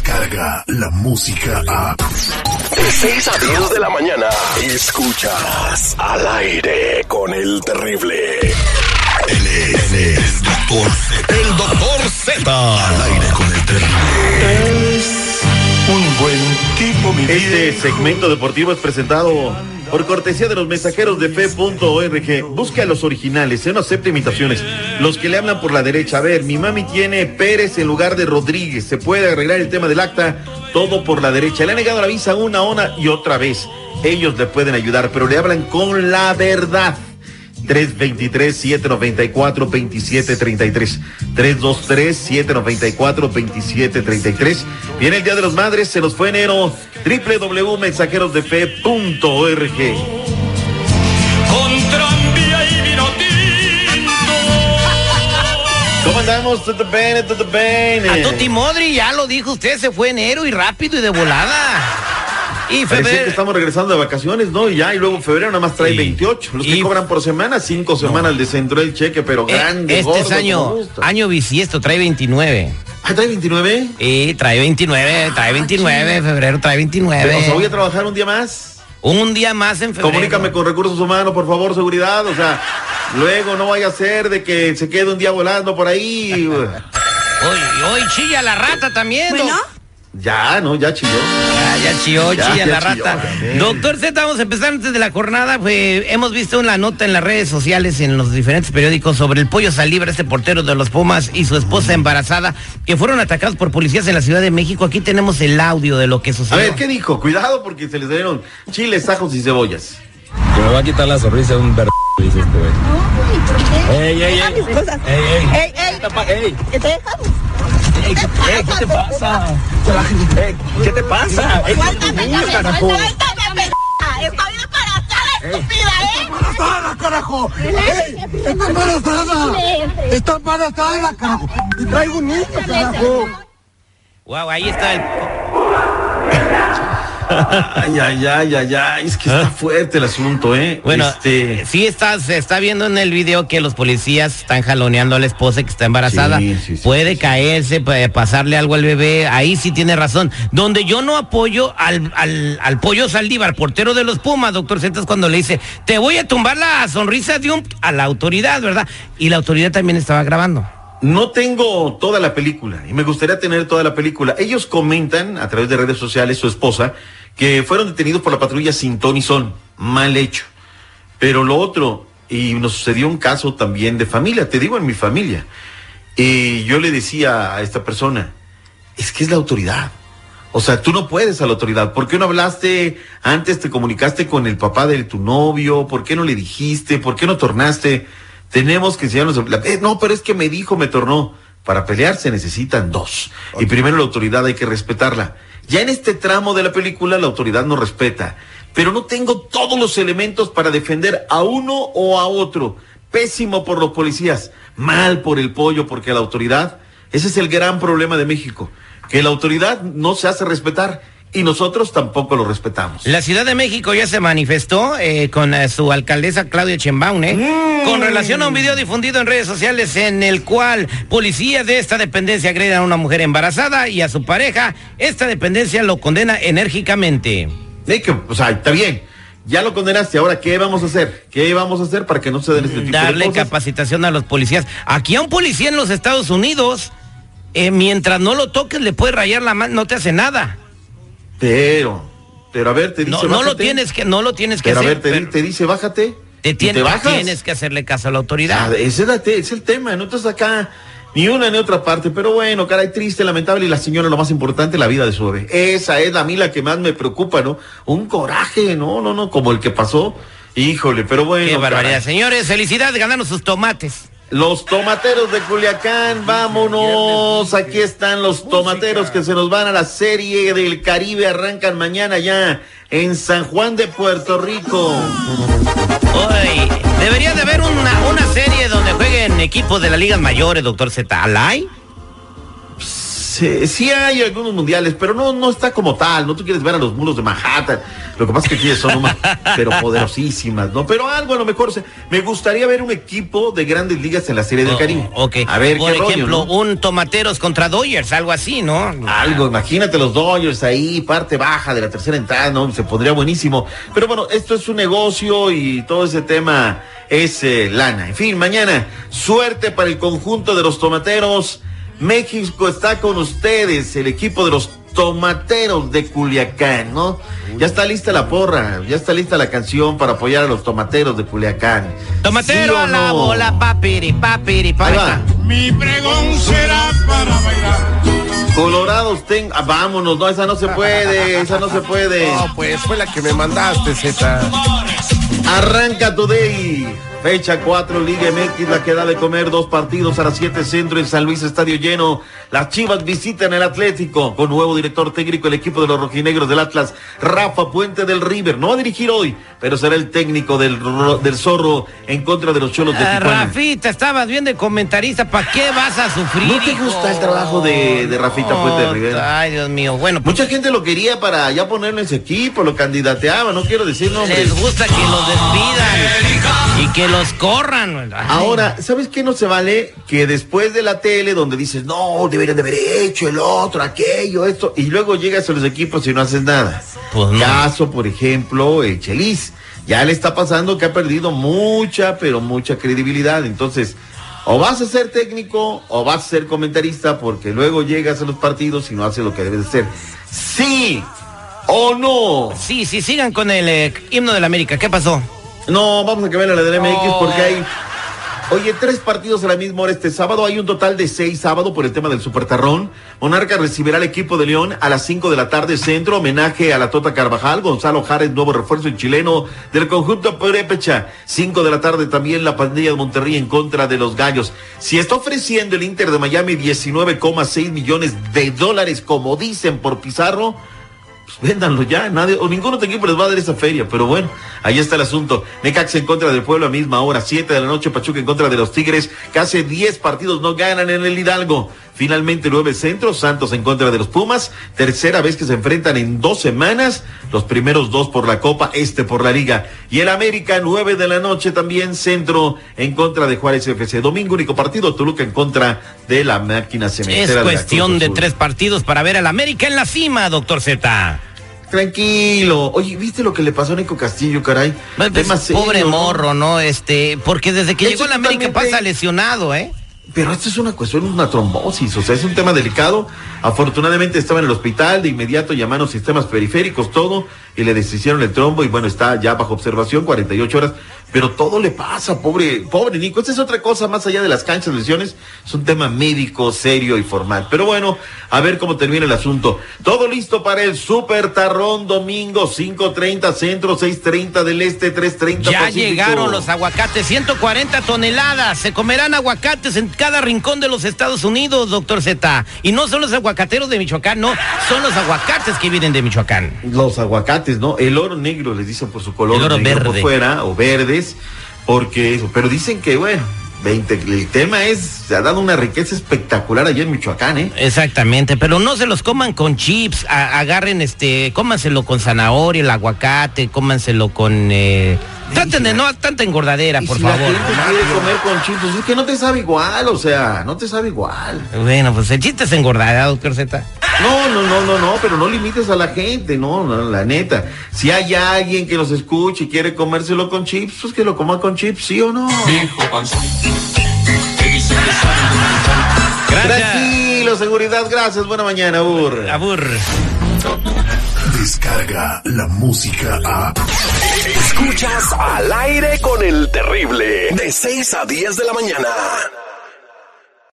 llega la música a... De 6 a 10 de la mañana, escuchas al aire con el terrible. Él es, el doctor Z. El doctor Z. Al aire con el terrible. Es un buen tipo, mi Este segmento deportivo es presentado por cortesía de los mensajeros de fe.org. Busca los originales, no acepta imitaciones. Los que le hablan por la derecha. A ver, mi mami tiene Pérez en lugar de Rodríguez. Se puede arreglar el tema del acta, todo por la derecha. Le han negado la visa una, una y otra vez. Ellos le pueden ayudar, pero le hablan con la verdad. 323-794-2733. 323-794-2733. Viene el Día de los Madres, se nos fue enero. www.mensajerosdefe.org. con tranvía y vino tinto. ¿Cómo andamos? ¿Todo bien? ¿Todo bien? A Toti Modri, ya lo dijo usted, se fue enero y rápido y de volada. Y Parece que febrero. estamos regresando de vacaciones, ¿no? Y ya, y luego febrero nada más trae Y- 28. Los que cobran por semana, cinco semanas les entró el cheque, pero Eh, grande, este gordo, es año, año bisiesto, trae 29. Ah, trae 29. Y trae 29, trae 29, febrero trae 29. O sea, voy a trabajar un día más. Un día más en febrero. Comunícame con recursos humanos, por favor, seguridad. O sea, luego no vaya a ser de que se quede un día volando por ahí. Hoy, hoy chilla la rata también. Bueno, Ya, no, ya chilló. Ya, ya chilló, Ya, chilla ya la chilló, rata. Doctor Z, vamos a empezar antes de la jornada. Pues, hemos visto una nota en las redes sociales, en los diferentes periódicos, sobre el pollo Salibre, este portero de los Pumas y su esposa embarazada, que fueron atacados por policías en la Ciudad de México. Aquí tenemos el audio de lo que A sucedió. ver, ¿qué dijo? Cuidado porque se les dieron chiles, ajos y cebollas. Que me va a quitar la sonrisa de un ver... dice este güey. Ey, ey, ey. Ey, ey. Ey, ey, ey, ¿qué, ey, ¿qué te pasa? ¿Qué te pasa? Suéltame, niño, ya carajo. suéltame, pendeja. Estoy embarazada, estúpida, ¿eh? ¡Embarazada, carajo! ¡Ey! ¡Está embarazada! ¡Está embarazada, carajo! ¡Y traigo un niño, carajo! Wow, ahí está el. Ay, ay, ay, ay, ay. Es que está fuerte el asunto, ¿eh? Bueno, este. sí está, se está viendo en el video que los policías están jaloneando a la esposa que está embarazada. Sí, sí, sí, Puede caerse, puede pasarle algo al bebé. Ahí sí tiene razón. Donde yo no apoyo al, al, al pollo Saldívar, portero de los Pumas, doctor Z, es cuando le dice, te voy a tumbar la sonrisa de un a la autoridad, ¿verdad? Y la autoridad también estaba grabando. No tengo toda la película y me gustaría tener toda la película. Ellos comentan a través de redes sociales, su esposa, que fueron detenidos por la patrulla sin ton y son. Mal hecho. Pero lo otro, y nos sucedió un caso también de familia, te digo en mi familia. Y yo le decía a esta persona, es que es la autoridad. O sea, tú no puedes a la autoridad. ¿Por qué no hablaste antes, te comunicaste con el papá de tu novio? ¿Por qué no le dijiste? ¿Por qué no tornaste? Tenemos que enseñarnos. eh, no, pero es que me dijo, me tornó. Para pelear se necesitan dos. Y primero la autoridad hay que respetarla. Ya en este tramo de la película la autoridad no respeta. Pero no tengo todos los elementos para defender a uno o a otro. Pésimo por los policías, mal por el pollo, porque la autoridad, ese es el gran problema de México, que la autoridad no se hace respetar y nosotros tampoco lo respetamos. La Ciudad de México ya se manifestó eh, con eh, su alcaldesa Claudia Chembaun, ¿eh? Con relación a un video difundido en redes sociales en el cual policías de esta dependencia agreden a una mujer embarazada y a su pareja. Esta dependencia lo condena enérgicamente. Que, o sea, está bien. Ya lo condenaste, ahora ¿qué vamos a hacer? ¿Qué vamos a hacer para que no se den este tipo de Darle cosas? capacitación a los policías. Aquí a un policía en los Estados Unidos, mientras no lo toques, le puede rayar la mano, no te hace nada. Pero, pero a ver, te dice No, no lo tienes que, no lo tienes que Pero a ver, te, pero te dice bájate. te y tien- te bajas. tienes que hacerle caso a la autoridad. Ah, ese es, la el tema, no estás acá ni una ni otra parte, pero bueno, caray, triste, lamentable, y la señora lo más importante, la vida de su bebé. Esa es a mí la que más me preocupa, ¿no? Un coraje, no, no, no, como el que pasó. Híjole, pero bueno. Qué barbaridad. caray. Señores, felicidades, ganaron sus tomates. Los tomateros de Culiacán, vámonos. Aquí están los tomateros que se nos van a la serie del Caribe. Arrancan mañana ya en San Juan de Puerto Rico. Hoy debería de haber una, una serie donde jueguen equipos de las ligas mayores, doctor Z. ¿Alay? Sí, sí hay algunos mundiales, pero no, no está como tal. No tú quieres ver a los mulos de Manhattan. Lo que pasa es que aquí son unas, pero poderosísimas, ¿no? Pero algo a lo mejor. se- me gustaría ver un equipo de grandes ligas en la Serie del Oh, Caribe. ok. A ver, Por qué rollo, ejemplo, ¿no? un Tomateros contra Dodgers, algo así, ¿no? Algo, imagínate los Dodgers ahí, parte baja de la tercera entrada, ¿no? Se pondría buenísimo. Pero bueno, esto es un negocio y todo ese tema es eh, lana. En fin, mañana, suerte para el conjunto de los tomateros. México está con ustedes, el equipo de los tomateros de Culiacán, ¿no? Ya está lista la porra, ya está lista la canción para apoyar a los tomateros de Culiacán. Tomatero ¿Sí o a la no? bola, papiri, papiri, Ahí papiri. va. Mi pregón será para bailar. Colorados, ten... ah, vámonos, no, esa no se puede, esa no se puede. No, pues fue la que me mandaste, Z. Arranca Today. Fecha 4, Liga MX, la que da de comer dos partidos a las 7 centro en San Luis, estadio lleno. Las Chivas visitan el Atlético con nuevo director técnico, el equipo de los rojinegros del Atlas, Rafa Puente del River. No va a dirigir hoy, pero será el técnico del, del Zorro en contra de los Cholos de Ah, Tijuana. Rafita, estabas bien de comentarista, ¿para qué vas a sufrir? ¿No te hijo? gusta el trabajo de- de Rafita Puente de Rivera? Ay, Dios mío, bueno, pues Mucha gente lo quería para ya ponerlo en ese equipo, lo candidateaba, no quiero decir nombres. les gusta que los despidan y que los corran. Ay. Ahora, ¿sabes qué no se vale? Que después de la tele donde dices, no, deberían de haber hecho el otro, aquello, esto, y luego llegas a los equipos y no haces nada. Pues no. Caso, por ejemplo, el Chelis. Ya le está pasando que ha perdido mucha, pero mucha credibilidad. Entonces, o vas a ser técnico o vas a ser comentarista porque luego llegas a los partidos y no haces lo que debes de hacer. Sí o no. Sí, sí, sigan con el eh, himno de la América. ¿Qué pasó? No, vamos a cambiar a la del MX porque hay. Oye, tres partidos a la misma hora este sábado. Hay un total de seis sábado por el tema del Supertarrón. Monarca recibirá al equipo de León a las cinco de la tarde centro. Homenaje a la Tota Carvajal. Gonzalo Jares, nuevo refuerzo en chileno del conjunto Purépecha. Cinco de la tarde también la pandilla de Monterrey en contra de los Gallos. Si está ofreciendo el Inter de Miami 19,6 millones de dólares, como dicen por Pizarro, pues véndanlo ya, nadie, o ningún otro equipo les va a dar esa feria, pero bueno, ahí está el asunto. Necaxa en contra del pueblo a misma hora, 7 de la noche, Pachuca en contra de los Tigres, hace 10 partidos no ganan en el Hidalgo. Finalmente, nueve centros, Santos en contra de los Pumas, tercera vez que se enfrentan en dos semanas, los primeros dos por la Copa, este por la Liga. Y el América, 9 de la noche también, centro en contra de Juárez FC. Domingo, único partido, Toluca en contra de la máquina cementera. Es cuestión de tres partidos para ver al América en la cima, doctor Z. Tranquilo. Oye, ¿viste lo que le pasó a Nico Castillo, caray? Pues, pobre morro, ¿no? Este, porque desde que De llegó a la América pasa lesionado, ¿eh? Pero esto es una cuestión, una trombosis, o sea, es un tema delicado. Afortunadamente estaba en el hospital, de inmediato llamaron sistemas periféricos, todo, y le deshicieron el trombo y bueno, está ya bajo observación, 48 horas. Pero todo le pasa, pobre, pobre Nico. Esta es otra cosa más allá de las canchas, lesiones, es un tema médico, serio y formal. Pero bueno, a ver cómo termina el asunto. Todo listo para el Super Tarrón domingo, 5.30 centro, 6.30 del este, 3.30 Ya Pacífico. llegaron los aguacates, 140 toneladas. Se comerán aguacates en cada rincón de los Estados Unidos, doctor Z. Y no son los aguacateros de Michoacán, no, son los aguacates que vienen de Michoacán. Los aguacates, ¿no? El oro negro les dicen por su color El oro negro por verde. fuera o verdes, porque eso. Pero dicen que, bueno, 20, el tema es, se ha dado una riqueza espectacular allá en Michoacán, ¿eh? Exactamente, pero no se los coman con chips, a- agarren este, cómanselo con zanahoria, el aguacate, cómanselo con eh, traten de no tanta engordadera, por si favor. la gente quiere comer con chips, pues es que no te sabe igual, o sea, no te sabe igual. Bueno, pues el chiste es engordar, ¿eh, doctor Z. No, no, no, no, no, pero no limites a la gente, no, no, la neta. Si hay alguien que nos escuche y quiere comérselo con chips, pues que lo coma con chips, ¿sí o no? Viejo. Tranquilo, seguridad, gracias, buena mañana, Ur. Abur. Descarga la música a. Escuchas al aire con el terrible. De 6 a 10 de la mañana.